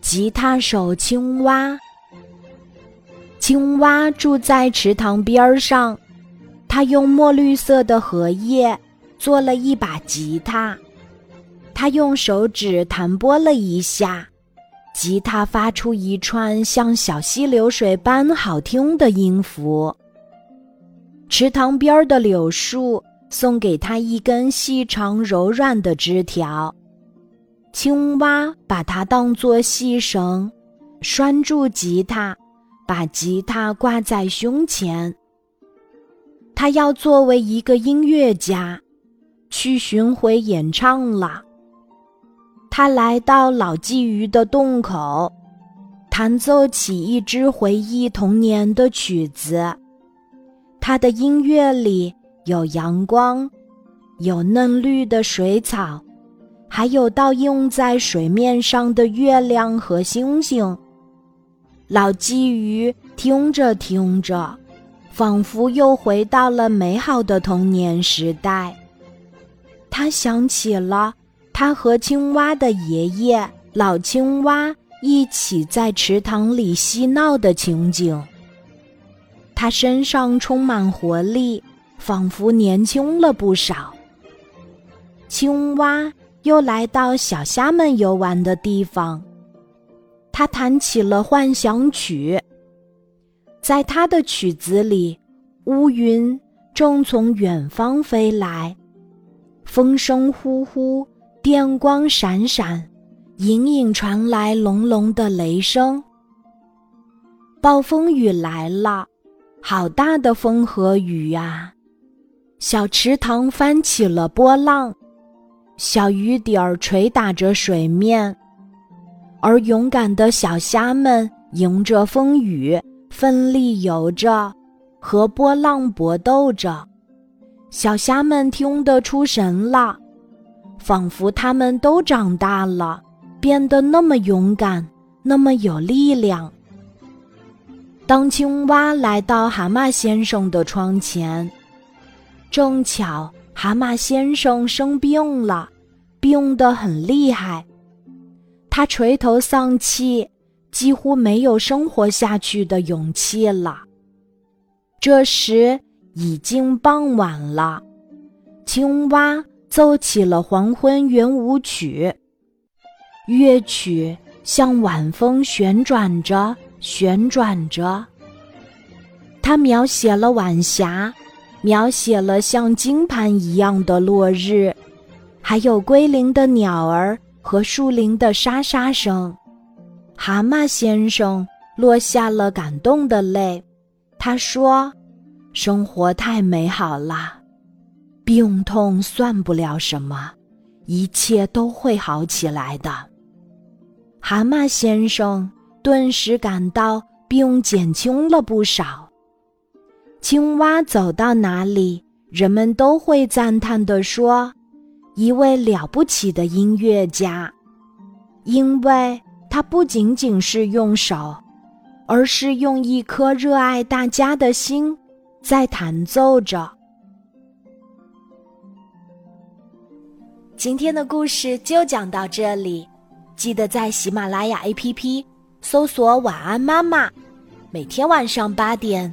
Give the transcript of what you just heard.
吉他手青蛙。青蛙住在池塘边上，它用墨绿色的荷叶做了一把吉他。它用手指弹拨了一下，吉他发出一串像小溪流水般好听的音符。池塘边的柳树送给他一根细长柔软的枝条。青蛙把它当作细绳，拴住吉他，把吉他挂在胸前。他要作为一个音乐家，去巡回演唱了。他来到老鲫鱼的洞口，弹奏起一支回忆童年的曲子。他的音乐里有阳光，有嫩绿的水草。还有倒映在水面上的月亮和星星。老鲫鱼听着听着，仿佛又回到了美好的童年时代。他想起了他和青蛙的爷爷老青蛙一起在池塘里嬉闹的情景。他身上充满活力，仿佛年轻了不少。青蛙。又来到小虾们游玩的地方，他弹起了幻想曲。在他的曲子里，乌云正从远方飞来，风声呼呼，电光闪闪，隐隐传来隆隆的雷声。暴风雨来了，好大的风和雨啊！小池塘翻起了波浪。小雨点儿捶打着水面，而勇敢的小虾们迎着风雨奋力游着，和波浪搏斗着。小虾们听得出神了，仿佛他们都长大了，变得那么勇敢，那么有力量。当青蛙来到蛤蟆先生的窗前，正巧。蛤蟆先生生病了，病得很厉害。他垂头丧气，几乎没有生活下去的勇气了。这时已经傍晚了，青蛙奏起了黄昏圆舞曲，乐曲像晚风旋转着，旋转着。它描写了晚霞。描写了像金盘一样的落日，还有归林的鸟儿和树林的沙沙声。蛤蟆先生落下了感动的泪。他说：“生活太美好了，病痛算不了什么，一切都会好起来的。”蛤蟆先生顿时感到病减轻了不少。青蛙走到哪里，人们都会赞叹地说：“一位了不起的音乐家，因为他不仅仅是用手，而是用一颗热爱大家的心在弹奏着。”今天的故事就讲到这里，记得在喜马拉雅 APP 搜索“晚安妈妈”，每天晚上八点。